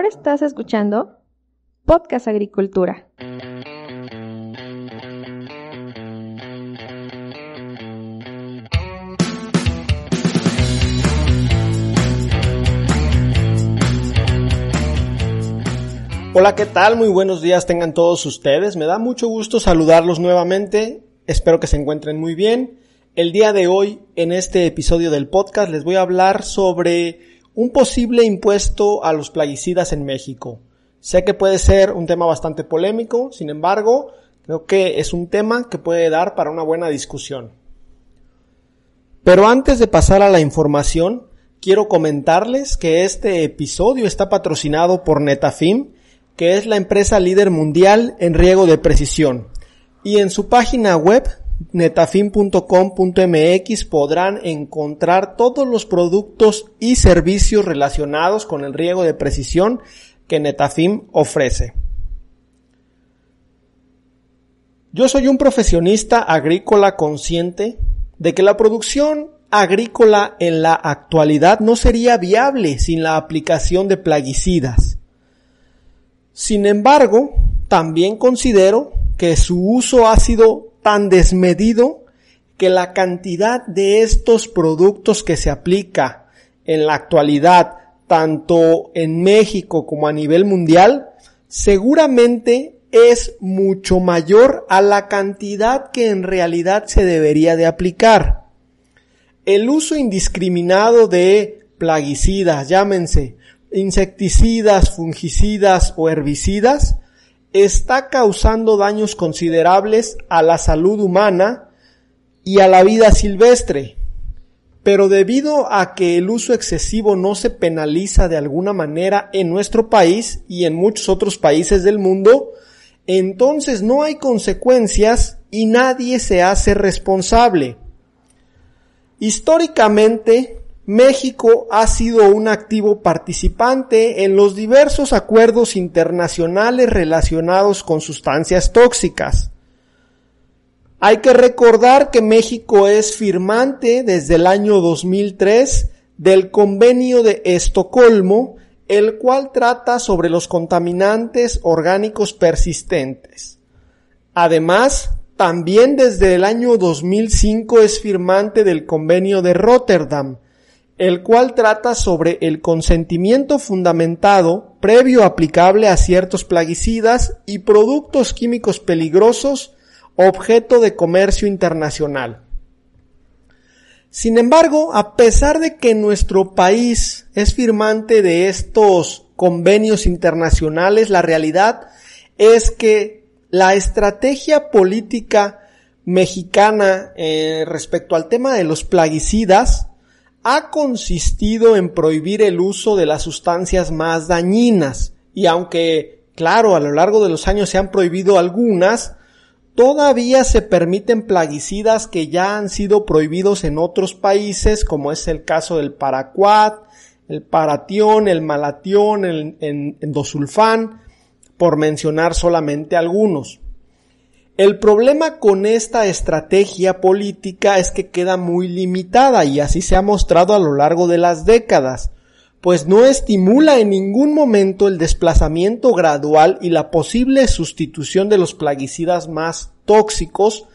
Ahora estás escuchando Podcast Agricultura. Hola, ¿qué tal? Muy buenos días tengan todos ustedes. Me da mucho gusto saludarlos nuevamente. Espero que se encuentren muy bien. El día de hoy, en este episodio del podcast, les voy a hablar sobre un posible impuesto a los plaguicidas en México. Sé que puede ser un tema bastante polémico, sin embargo, creo que es un tema que puede dar para una buena discusión. Pero antes de pasar a la información, quiero comentarles que este episodio está patrocinado por Netafim, que es la empresa líder mundial en riego de precisión. Y en su página web netafim.com.mx podrán encontrar todos los productos y servicios relacionados con el riego de precisión que Netafim ofrece. Yo soy un profesionista agrícola consciente de que la producción agrícola en la actualidad no sería viable sin la aplicación de plaguicidas. Sin embargo, también considero que su uso ha sido tan desmedido que la cantidad de estos productos que se aplica en la actualidad, tanto en México como a nivel mundial, seguramente es mucho mayor a la cantidad que en realidad se debería de aplicar. El uso indiscriminado de plaguicidas, llámense insecticidas, fungicidas o herbicidas, está causando daños considerables a la salud humana y a la vida silvestre. Pero debido a que el uso excesivo no se penaliza de alguna manera en nuestro país y en muchos otros países del mundo, entonces no hay consecuencias y nadie se hace responsable. Históricamente, México ha sido un activo participante en los diversos acuerdos internacionales relacionados con sustancias tóxicas. Hay que recordar que México es firmante desde el año 2003 del Convenio de Estocolmo, el cual trata sobre los contaminantes orgánicos persistentes. Además, también desde el año 2005 es firmante del Convenio de Rotterdam, el cual trata sobre el consentimiento fundamentado previo aplicable a ciertos plaguicidas y productos químicos peligrosos objeto de comercio internacional. Sin embargo, a pesar de que nuestro país es firmante de estos convenios internacionales, la realidad es que la estrategia política mexicana eh, respecto al tema de los plaguicidas ha consistido en prohibir el uso de las sustancias más dañinas y aunque, claro, a lo largo de los años se han prohibido algunas, todavía se permiten plaguicidas que ya han sido prohibidos en otros países, como es el caso del paraquat, el paratión, el malatión, el endosulfán, por mencionar solamente algunos. El problema con esta estrategia política es que queda muy limitada y así se ha mostrado a lo largo de las décadas, pues no estimula en ningún momento el desplazamiento gradual y la posible sustitución de los plaguicidas más tóxicos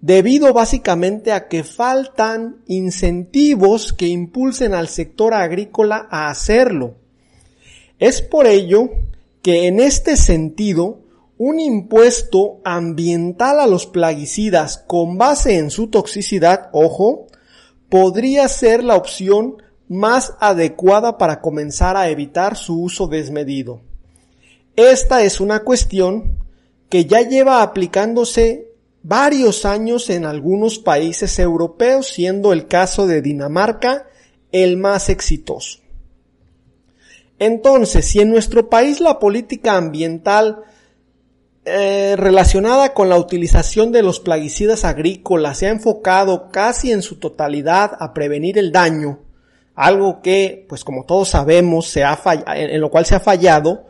debido básicamente a que faltan incentivos que impulsen al sector agrícola a hacerlo. Es por ello que en este sentido un impuesto ambiental a los plaguicidas con base en su toxicidad, ojo, podría ser la opción más adecuada para comenzar a evitar su uso desmedido. Esta es una cuestión que ya lleva aplicándose varios años en algunos países europeos, siendo el caso de Dinamarca el más exitoso. Entonces, si en nuestro país la política ambiental eh, relacionada con la utilización de los plaguicidas agrícolas se ha enfocado casi en su totalidad a prevenir el daño, algo que, pues como todos sabemos, se ha en lo cual se ha fallado.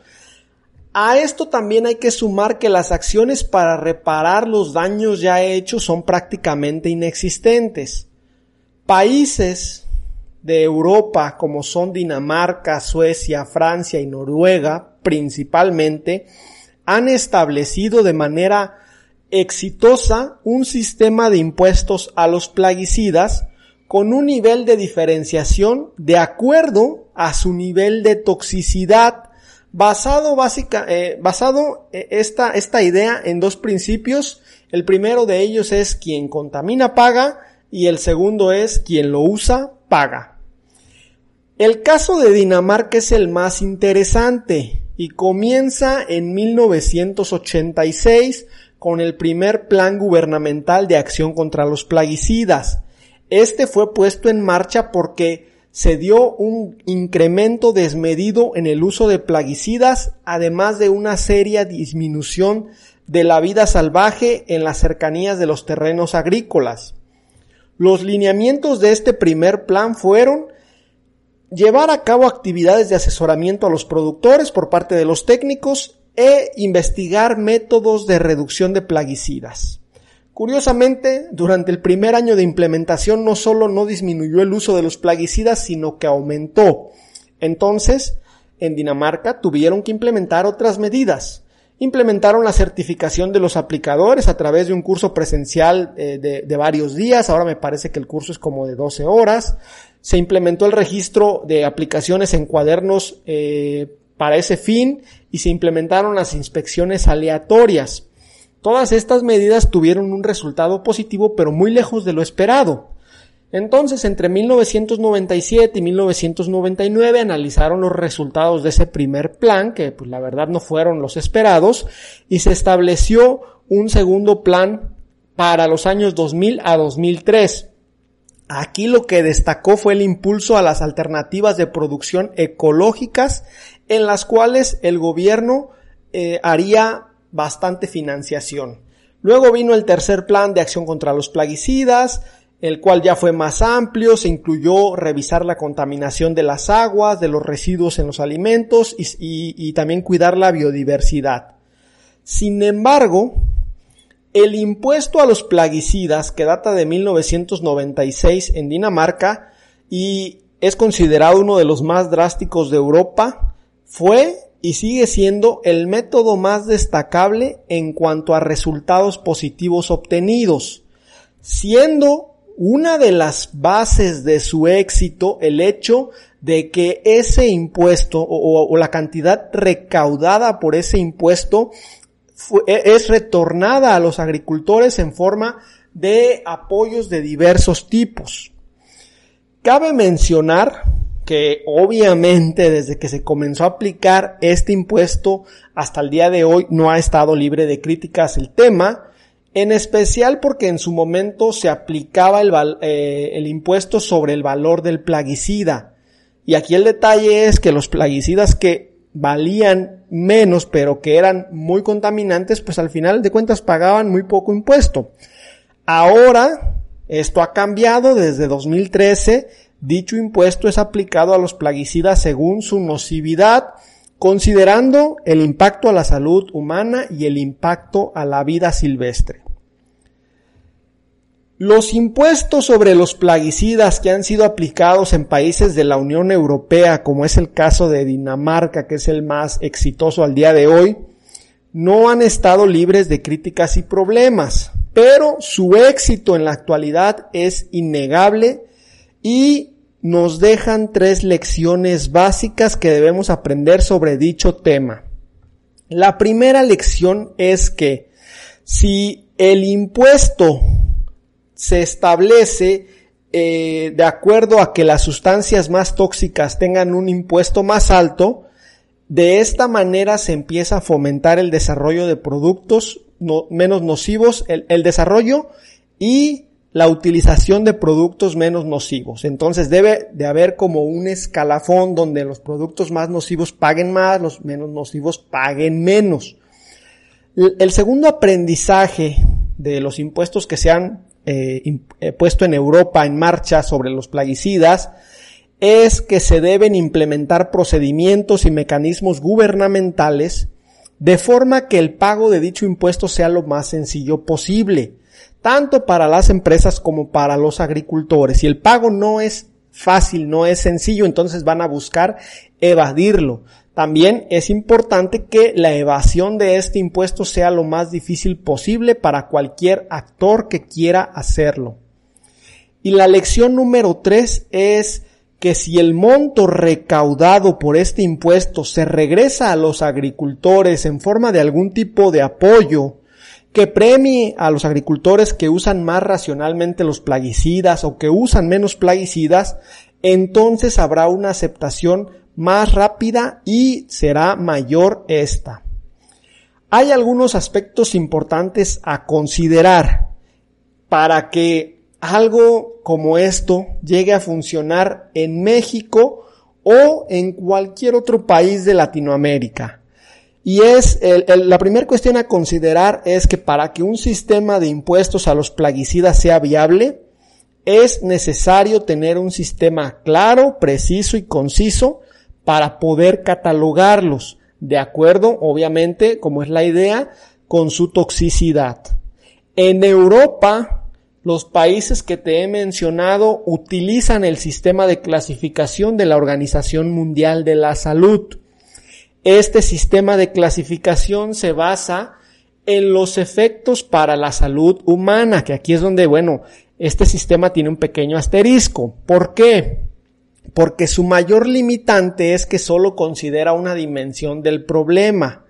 A esto también hay que sumar que las acciones para reparar los daños ya hechos son prácticamente inexistentes. Países de Europa, como son Dinamarca, Suecia, Francia y Noruega, principalmente, han establecido de manera exitosa un sistema de impuestos a los plaguicidas con un nivel de diferenciación de acuerdo a su nivel de toxicidad, basado básica, eh, basado eh, esta, esta idea en dos principios. El primero de ellos es quien contamina paga y el segundo es quien lo usa paga. El caso de Dinamarca es el más interesante y comienza en 1986 con el primer plan gubernamental de acción contra los plaguicidas. Este fue puesto en marcha porque se dio un incremento desmedido en el uso de plaguicidas, además de una seria disminución de la vida salvaje en las cercanías de los terrenos agrícolas. Los lineamientos de este primer plan fueron llevar a cabo actividades de asesoramiento a los productores por parte de los técnicos e investigar métodos de reducción de plaguicidas. Curiosamente, durante el primer año de implementación no solo no disminuyó el uso de los plaguicidas, sino que aumentó. Entonces, en Dinamarca tuvieron que implementar otras medidas. Implementaron la certificación de los aplicadores a través de un curso presencial eh, de, varios días. Ahora me parece que el curso es como de 12 horas. Se implementó el registro de aplicaciones en cuadernos eh, para ese fin y se implementaron las inspecciones aleatorias. Todas estas medidas tuvieron un resultado positivo pero muy lejos de lo esperado. Entonces, entre 1997 y 1999 analizaron los resultados de ese primer plan, que pues la verdad no fueron los esperados, y se estableció un segundo plan para los años 2000 a 2003. Aquí lo que destacó fue el impulso a las alternativas de producción ecológicas en las cuales el gobierno eh, haría bastante financiación. Luego vino el tercer plan de acción contra los plaguicidas, el cual ya fue más amplio, se incluyó revisar la contaminación de las aguas, de los residuos en los alimentos y, también cuidar la biodiversidad. Sin embargo, el impuesto a los plaguicidas, que data de 1996 en Dinamarca y es considerado uno de los más drásticos de Europa, fue y sigue siendo el método más destacable en cuanto a resultados positivos obtenidos, siendo una de las bases de su éxito el hecho de que ese impuesto o, la cantidad recaudada por ese impuesto e, es retornada a los agricultores en forma de apoyos de diversos tipos. Cabe mencionar que obviamente desde que se comenzó a aplicar este impuesto hasta el día de hoy no ha estado libre de críticas el tema, en especial porque en su momento se aplicaba el, eh, el impuesto sobre el valor del plaguicida. Y aquí el detalle es que los plaguicidas que valían menos pero que eran muy contaminantes, pues al final de cuentas pagaban muy poco impuesto. Ahora, esto ha cambiado desde 2013 Dicho impuesto es aplicado a los plaguicidas según su nocividad, considerando el impacto a la salud humana y el impacto a la vida silvestre. Los impuestos sobre los plaguicidas que han sido aplicados en países de la Unión Europea, como es el caso de Dinamarca, que es el más exitoso al día de hoy, no han estado libres de críticas y problemas, pero su éxito en la actualidad es innegable y nos dejan tres lecciones básicas que debemos aprender sobre dicho tema. La primera lección es que si el impuesto se establece eh, de acuerdo a que las sustancias más tóxicas tengan un impuesto más alto, de esta manera se empieza a fomentar el desarrollo de productos menos nocivos, el, el desarrollo y la utilización de productos menos nocivos. Entonces debe de haber como un escalafón donde los productos más nocivos paguen más, los menos nocivos paguen menos. El segundo aprendizaje de los impuestos que se han eh, eh, puesto en Europa en marcha sobre los plaguicidas es que se deben implementar procedimientos y mecanismos gubernamentales de forma que el pago de dicho impuesto sea lo más sencillo posible tanto para las empresas como para los agricultores. Si el pago no es fácil, no es sencillo, entonces van a buscar evadirlo. También es importante que la evasión de este impuesto sea lo más difícil posible para cualquier actor que quiera hacerlo. Y la lección número tres es que si el monto recaudado por este impuesto se regresa a los agricultores en forma de algún tipo de apoyo que premie a los agricultores que usan más racionalmente los plaguicidas o que usan menos plaguicidas, entonces habrá una aceptación más rápida y será mayor esta. Hay algunos aspectos importantes a considerar para que algo como esto llegue a funcionar en México o en cualquier otro país de Latinoamérica. Y es, la primera cuestión a considerar es que para que un sistema de impuestos a los plaguicidas sea viable, es necesario tener un sistema claro, preciso y conciso para poder catalogarlos, de acuerdo, obviamente, como es la idea, con su toxicidad. En Europa, los países que te he mencionado utilizan el sistema de clasificación de la Organización Mundial de la Salud. Este sistema de clasificación se basa en los efectos para la salud humana, que aquí es donde, bueno, este sistema tiene un pequeño asterisco. ¿Por qué? Porque su mayor limitante es que solo considera una dimensión del problema,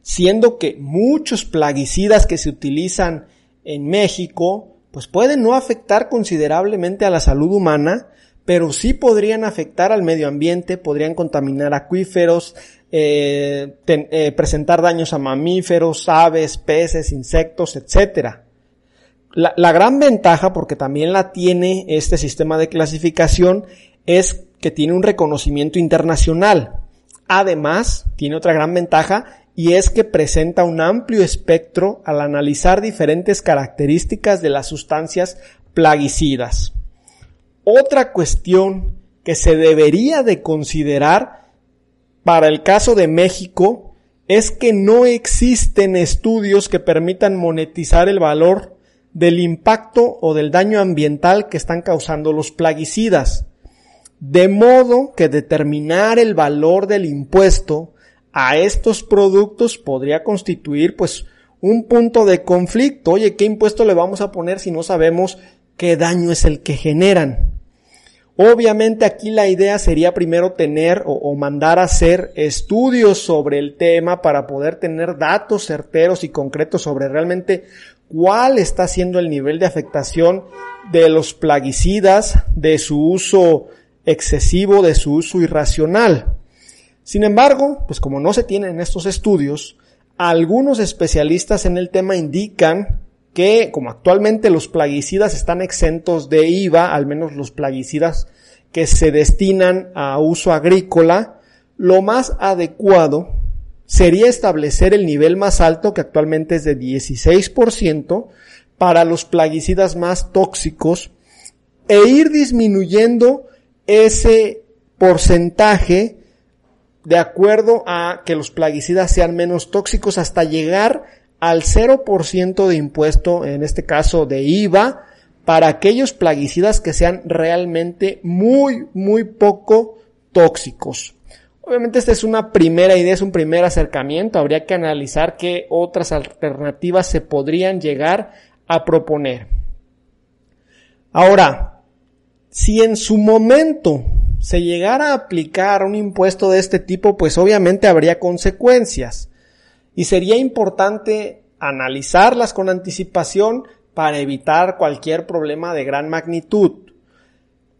siendo que muchos plaguicidas que se utilizan en México, pues pueden no afectar considerablemente a la salud humana, pero sí podrían afectar al medio ambiente, podrían contaminar acuíferos, eh, eh, presentar daños a mamíferos, aves, peces, insectos, etc. La, la gran ventaja, porque también la tiene este sistema de clasificación, es que tiene un reconocimiento internacional. Además, tiene otra gran ventaja y es que presenta un amplio espectro al analizar diferentes características de las sustancias plaguicidas. Otra cuestión que se debería de considerar para el caso de México es que no existen estudios que permitan monetizar el valor del impacto o del daño ambiental que están causando los plaguicidas. De modo que determinar el valor del impuesto a estos productos podría constituir pues un punto de conflicto. Oye, ¿qué impuesto le vamos a poner si no sabemos qué daño es el que generan? Obviamente aquí la idea sería primero tener o, mandar a hacer estudios sobre el tema para poder tener datos certeros y concretos sobre realmente cuál está siendo el nivel de afectación de los plaguicidas, de su uso excesivo, de su uso irracional. Sin embargo, pues como no se tienen estos estudios, algunos especialistas en el tema indican que como actualmente los plaguicidas están exentos de IVA, al menos los plaguicidas que se destinan a uso agrícola, lo más adecuado sería establecer el nivel más alto, que actualmente es de 16%, para los plaguicidas más tóxicos, e ir disminuyendo ese porcentaje de acuerdo a que los plaguicidas sean menos tóxicos hasta llegar al 0% de impuesto, en este caso de IVA, para aquellos plaguicidas que sean realmente muy, muy poco tóxicos. Obviamente esta es una primera idea, es un primer acercamiento, habría que analizar qué otras alternativas se podrían llegar a proponer. Ahora, si en su momento se llegara a aplicar un impuesto de este tipo, pues obviamente habría consecuencias y sería importante analizarlas con anticipación para evitar cualquier problema de gran magnitud.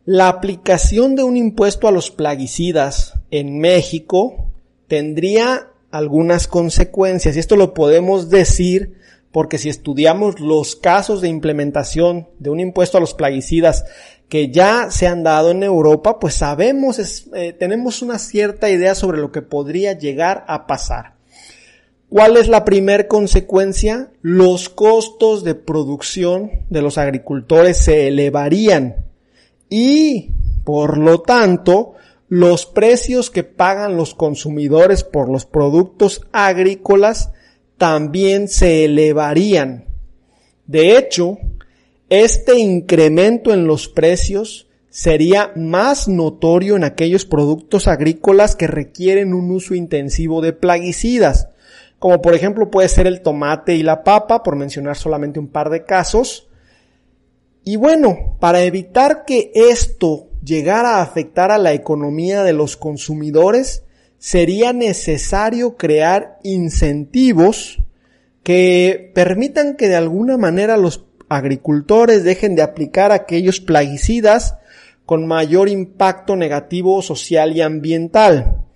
La aplicación de un impuesto a los plaguicidas en México tendría algunas consecuencias y esto lo podemos decir porque si estudiamos los casos de implementación de un impuesto a los plaguicidas que ya se han dado en Europa, pues sabemos, eh, tenemos una cierta idea sobre lo que podría llegar a pasar. ¿Cuál es la primer consecuencia? Los costos de producción de los agricultores se elevarían y, por lo tanto, los precios que pagan los consumidores por los productos agrícolas también se elevarían. De hecho, este incremento en los precios sería más notorio en aquellos productos agrícolas que requieren un uso intensivo de plaguicidas, como por ejemplo puede ser el tomate y la papa, por mencionar solamente un par de casos. Y bueno, para evitar que esto llegara a afectar a la economía de los consumidores, sería necesario crear incentivos que permitan que de alguna manera los agricultores dejen de aplicar aquellos plaguicidas con mayor impacto negativo social y ambiental.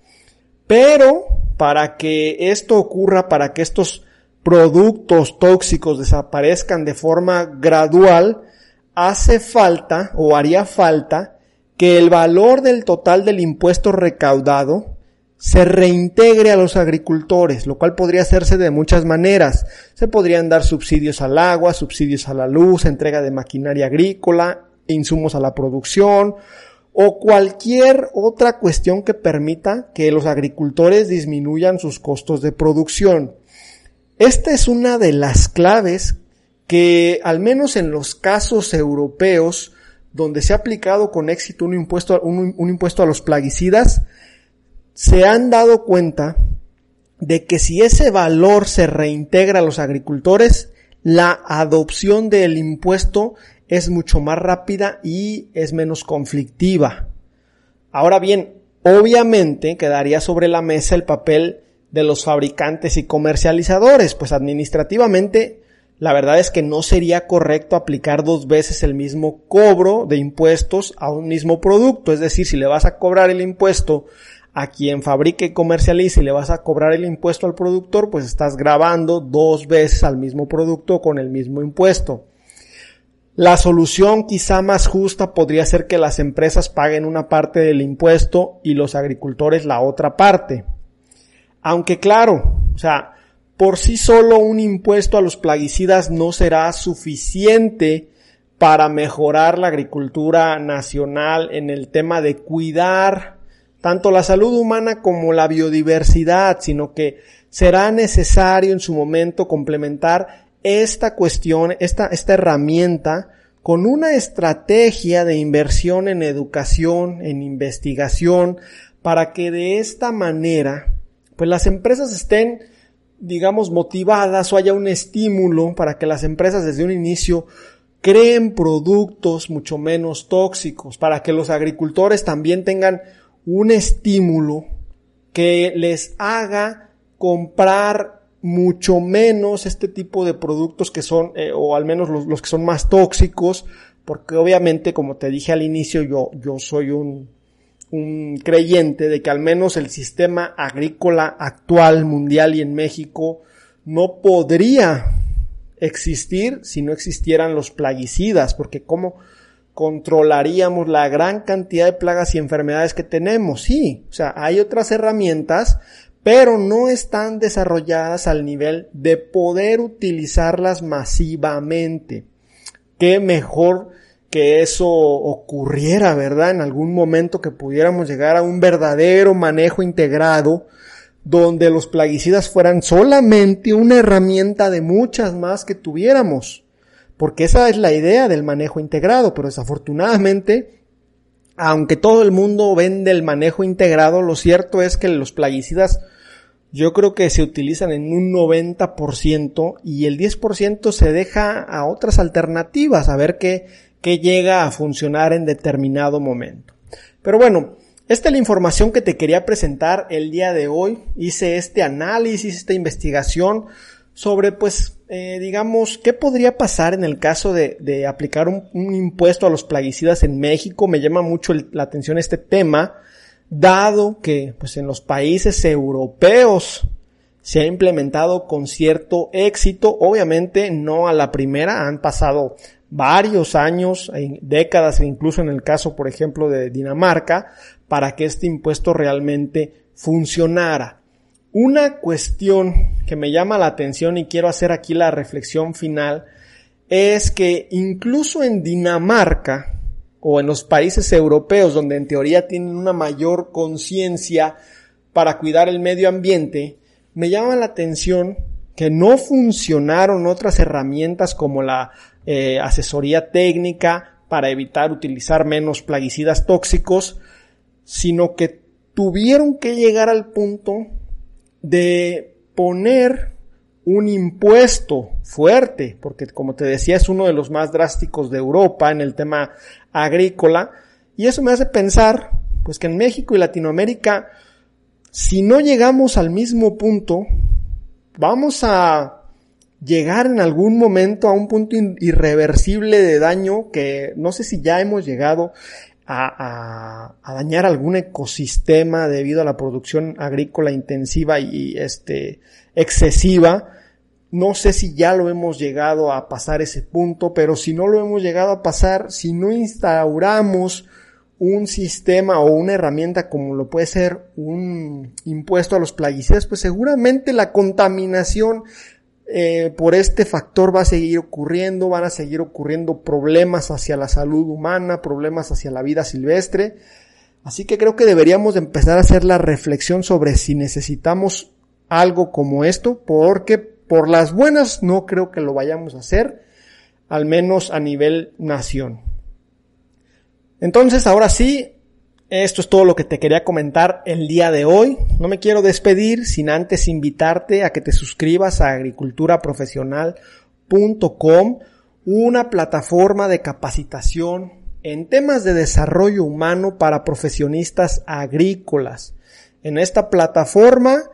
Pero para que esto ocurra, para que estos productos tóxicos desaparezcan de forma gradual, hace falta o haría falta que el valor del total del impuesto recaudado se reintegre a los agricultores, lo cual podría hacerse de muchas maneras. Se podrían dar subsidios al agua, subsidios a la luz, entrega de maquinaria agrícola, insumos a la producción o cualquier otra cuestión que permita que los agricultores disminuyan sus costos de producción. Esta es una de las claves que, al menos en los casos europeos, donde se ha aplicado con éxito un impuesto, un, impuesto a los plaguicidas, se han dado cuenta de que si ese valor se reintegra a los agricultores, la adopción del impuesto es mucho más rápida y es menos conflictiva. Ahora bien, obviamente quedaría sobre la mesa el papel de los fabricantes y comercializadores, pues administrativamente la verdad es que no sería correcto aplicar dos veces el mismo cobro de impuestos a un mismo producto, es decir, si le vas a cobrar el impuesto a quien fabrique y comercialice y le vas a cobrar el impuesto al productor, pues estás grabando dos veces al mismo producto con el mismo impuesto. La solución quizá más justa podría ser que las empresas paguen una parte del impuesto y los agricultores la otra parte. Aunque claro, o sea, por sí solo un impuesto a los plaguicidas no será suficiente para mejorar la agricultura nacional en el tema de cuidar tanto la salud humana como la biodiversidad, sino que será necesario en su momento complementar esta cuestión, esta, esta herramienta con una estrategia de inversión en educación, en investigación, para que de esta manera, pues las empresas estén, digamos, motivadas o haya un estímulo para que las empresas desde un inicio creen productos mucho menos tóxicos, para que los agricultores también tengan un estímulo que les haga comprar mucho menos este tipo de productos que son, eh, o al menos los, los, que son más tóxicos, porque obviamente, como te dije al inicio, yo, yo soy un, un creyente de que al menos el sistema agrícola actual, mundial y en México, no podría existir si no existieran los plaguicidas, porque como, controlaríamos la gran cantidad de plagas y enfermedades que tenemos. Sí, o sea, hay otras herramientas, pero no están desarrolladas al nivel de poder utilizarlas masivamente. Qué mejor que eso ocurriera, ¿verdad? En algún momento que pudiéramos llegar a un verdadero manejo integrado donde los plaguicidas fueran solamente una herramienta de muchas más que tuviéramos porque esa es la idea del manejo integrado, pero desafortunadamente, aunque todo el mundo vende el manejo integrado, lo cierto es que los plaguicidas yo creo que se utilizan en un 90% y el 10% se deja a otras alternativas a ver qué, qué llega a funcionar en determinado momento. Pero bueno, esta es la información que te quería presentar el día de hoy. Hice este análisis, esta investigación sobre, pues, eh, digamos, qué podría pasar en el caso de, de aplicar un, un, impuesto a los plaguicidas en México. Me llama mucho la atención este tema, dado que, pues, en los países europeos se ha implementado con cierto éxito. Obviamente, no a la primera, han pasado varios años, décadas, e incluso en el caso, por ejemplo, de Dinamarca, para que este impuesto realmente funcionara. Una cuestión que me llama la atención y quiero hacer aquí la reflexión final es que incluso en Dinamarca o en los países europeos donde en teoría tienen una mayor conciencia para cuidar el medio ambiente, me llama la atención que no funcionaron otras herramientas como la eh, asesoría técnica para evitar utilizar menos plaguicidas tóxicos, sino que tuvieron que llegar al punto de poner un impuesto fuerte, porque como te decía es uno de los más drásticos de Europa en el tema agrícola, y eso me hace pensar, pues que en México y Latinoamérica, si no llegamos al mismo punto, vamos a llegar en algún momento a un punto irreversible de daño que no sé si ya hemos llegado a, dañar algún ecosistema debido a la producción agrícola intensiva y, este excesiva. No sé si ya lo hemos llegado a pasar ese punto, pero si no lo hemos llegado a pasar, si no instauramos un sistema o una herramienta como lo puede ser un impuesto a los plaguicidas, pues seguramente la contaminación eh, por este factor va a seguir ocurriendo, van a seguir ocurriendo problemas hacia la salud humana, problemas hacia la vida silvestre. Así que creo que deberíamos empezar a hacer la reflexión sobre si necesitamos algo como esto, porque por las buenas no creo que lo vayamos a hacer, al menos a nivel nación. Entonces, ahora sí, esto es todo lo que te quería comentar el día de hoy. No me quiero despedir sin antes invitarte a que te suscribas a agriculturaprofesional.com, una plataforma de capacitación en temas de desarrollo humano para profesionistas agrícolas. En esta plataforma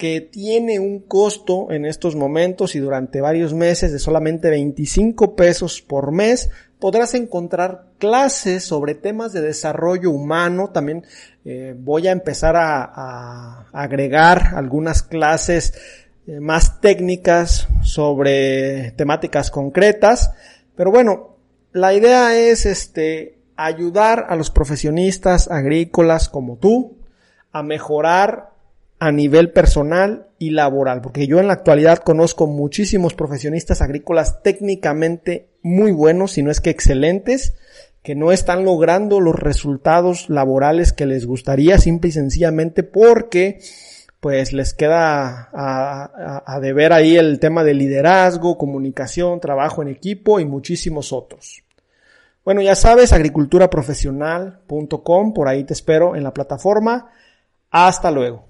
que tiene un costo en estos momentos y durante varios meses de solamente 25 pesos por mes, podrás encontrar clases sobre temas de desarrollo humano. También eh, voy a empezar a, agregar algunas clases eh, más técnicas sobre temáticas concretas. Pero bueno, la idea es este ayudar a los profesionistas agrícolas como tú a mejorar a nivel personal y laboral, porque yo en la actualidad conozco muchísimos profesionistas agrícolas técnicamente muy buenos, si no es que excelentes, que no están logrando los resultados laborales que les gustaría simple y sencillamente porque pues les queda a, a, deber ahí el tema de liderazgo, comunicación, trabajo en equipo y muchísimos otros. Bueno, ya sabes, agriculturaprofesional.com, por ahí te espero en la plataforma. Hasta luego.